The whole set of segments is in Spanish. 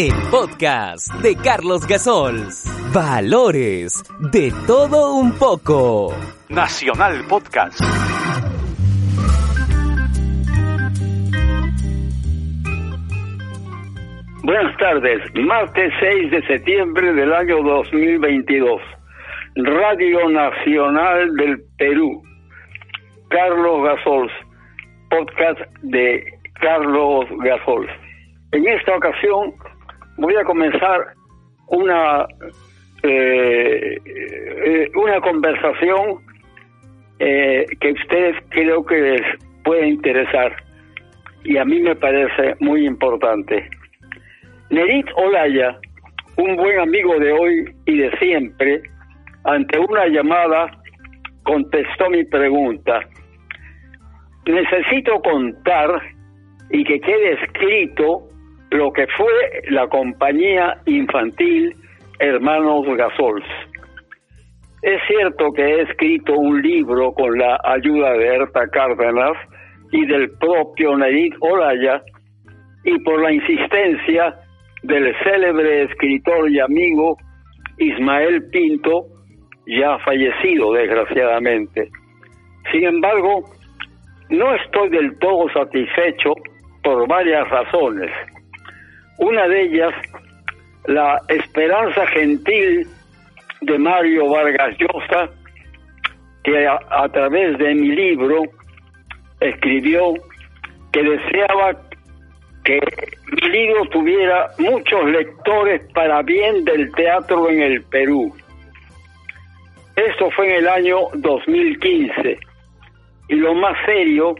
El podcast de Carlos Gasols. Valores de todo un poco. Nacional Podcast. Buenas tardes, martes 6 de septiembre del año 2022. Radio Nacional del Perú. Carlos Gasols, podcast de Carlos Gasols. En esta ocasión voy a comenzar una eh, eh, una conversación eh, que ustedes creo que les puede interesar y a mí me parece muy importante. Nerit Olaya, un buen amigo de hoy y de siempre, ante una llamada contestó mi pregunta. Necesito contar y que quede escrito lo que fue la compañía infantil Hermanos Gasols. Es cierto que he escrito un libro con la ayuda de Erta Cárdenas y del propio Nerit Olaya y por la insistencia del célebre escritor y amigo Ismael Pinto, ya fallecido desgraciadamente. Sin embargo, no estoy del todo satisfecho por varias razones. Una de ellas, la esperanza gentil de Mario Vargas Llosa, que a, través de mi libro escribió que deseaba que mi libro tuviera muchos lectores para bien del teatro en el Perú. Esto fue en el año 2015 y lo más serio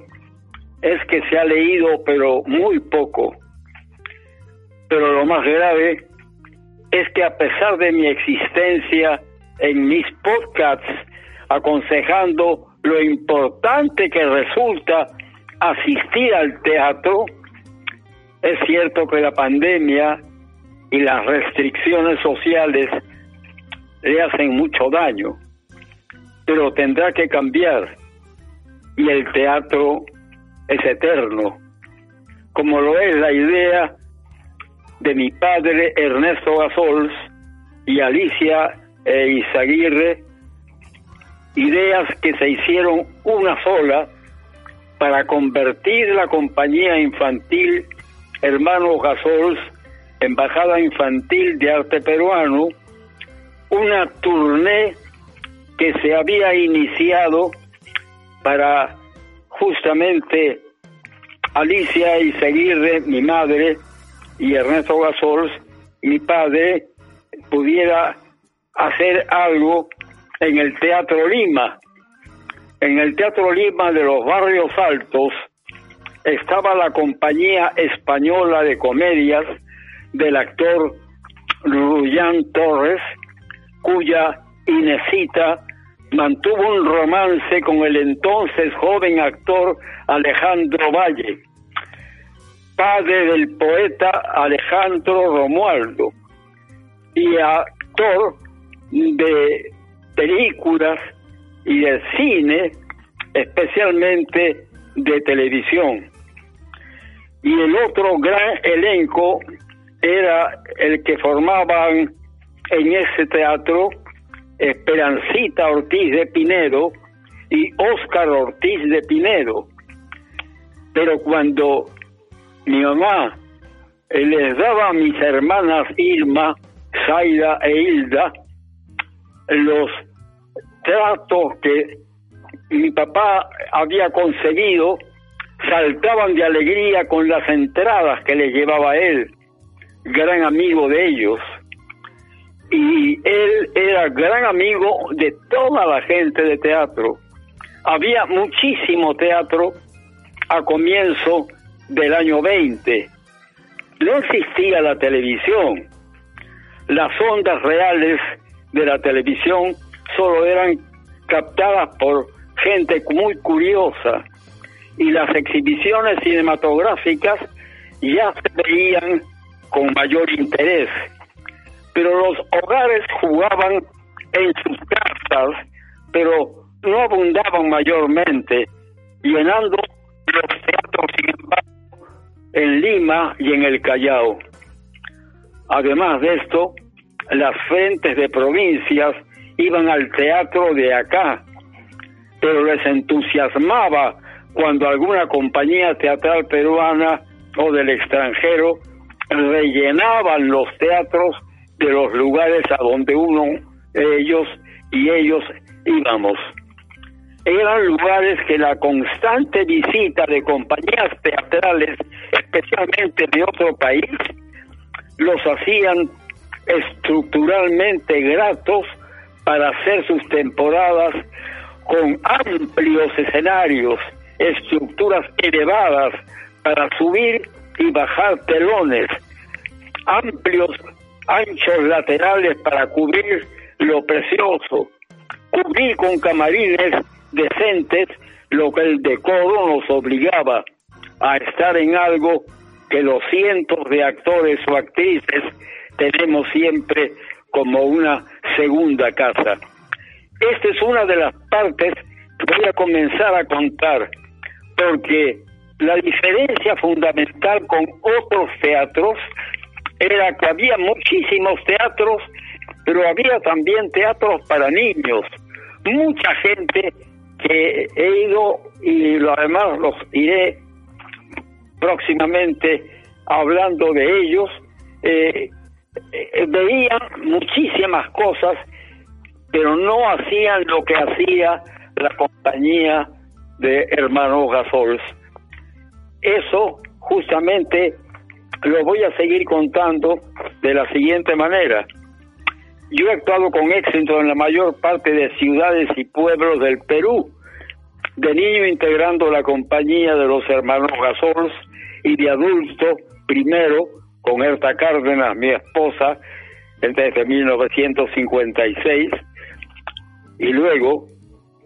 es que se ha leído pero muy poco. Pero lo más grave es que a pesar de mi existencia en mis podcasts aconsejando lo importante que resulta asistir al teatro, es cierto que la pandemia y las restricciones sociales le hacen mucho daño, pero tendrá que cambiar y el teatro es eterno, como lo es la idea de mi padre Ernesto Gasols y Alicia e Izaguirre, ideas que se hicieron una sola para convertir la compañía infantil Hermanos Gasols, Embajada Infantil de Arte Peruano, una tournée que se había iniciado para justamente Alicia Izaguirre, mi madre, y Ernesto Gasols, mi padre, pudiera hacer algo en el Teatro Lima. En el Teatro Lima de los Barrios Altos estaba la compañía española de comedias del actor Ruyán Torres, cuya Inesita mantuvo un romance con el entonces joven actor Alejandro Valle, padre del poeta Alejandro Romualdo y actor de películas y de cine, especialmente de televisión. Y el otro gran elenco era el que formaban en ese teatro Esperancita Ortiz de Pinedo y Óscar Ortiz de Pinedo. Pero cuando mi mamá les daba a mis hermanas Irma, Zaida e Hilda los tratos que mi papá había conseguido, saltaban de alegría con las entradas que les llevaba él, gran amigo de ellos y él era gran amigo de toda la gente de teatro. Había muchísimo teatro a comienzo del año 20. No existía la televisión. Las ondas reales de la televisión solo eran captadas por gente muy curiosa y las exhibiciones cinematográficas ya se veían con mayor interés pero los hogares jugaban en sus casas, pero no abundaban mayormente, llenando los teatros, sin embargo, en Lima y en el Callao. Además de esto, las frentes de provincias iban al teatro de acá, pero les entusiasmaba cuando alguna compañía teatral peruana o del extranjero rellenaban los teatros de los lugares a donde uno, ellos y ellos íbamos. Eran lugares que la constante visita de compañías teatrales, especialmente de otro país, los hacían estructuralmente gratos para hacer sus temporadas con amplios escenarios, estructuras elevadas para subir y bajar telones, amplios anchos laterales para cubrir lo precioso, cubrir con camarines decentes lo que el decoro nos obligaba a estar en algo que los cientos de actores o actrices tenemos siempre como una segunda casa. Esta es una de las partes que voy a comenzar a contar, porque la diferencia fundamental con otros teatros era que había muchísimos teatros, pero había también teatros para niños. Mucha gente que he ido y lo, además los iré próximamente hablando de ellos, eh, eh, veían muchísimas cosas, pero no hacían lo que hacía la compañía de hermanos Gasols. Eso justamente lo voy a seguir contando de la siguiente manera. Yo he actuado con éxito en la mayor parte de ciudades y pueblos del Perú, de niño integrando la compañía de los hermanos Gasols y de adulto primero con Erta Cárdenas, mi esposa, desde 1956, y luego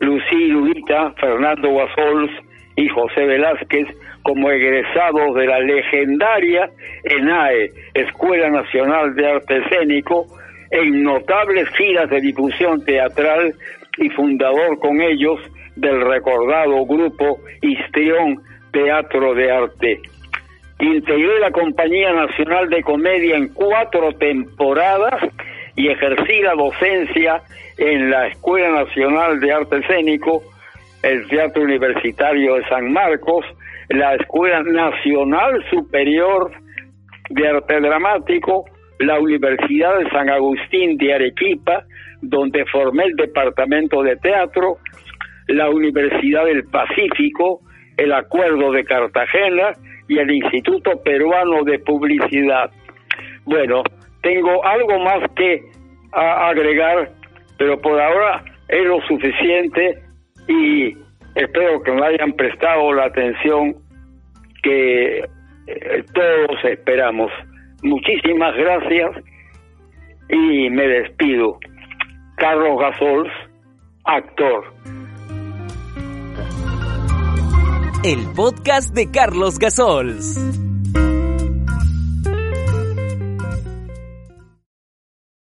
Lucía Lurita, Fernando Gasols y José Velázquez como egresados de la legendaria ENAE, Escuela Nacional de Arte Escénico, en notables giras de difusión teatral y fundador con ellos del recordado grupo Histrión Teatro de Arte. Integré la Compañía Nacional de Comedia en cuatro temporadas y ejercí la docencia en la Escuela Nacional de Arte Escénico, el Teatro Universitario de San Marcos, la Escuela Nacional Superior de Arte Dramático, la Universidad de San Agustín de Arequipa, donde formé el Departamento de Teatro, la Universidad del Pacífico, el Acuerdo de Cartagena y el Instituto Peruano de Publicidad. Bueno, tengo algo más que agregar, pero por ahora es lo suficiente y espero que me hayan prestado la atención que eh, todos esperamos. Muchísimas gracias y me despido. Carlos Gasols, actor. El podcast de Carlos Gasols.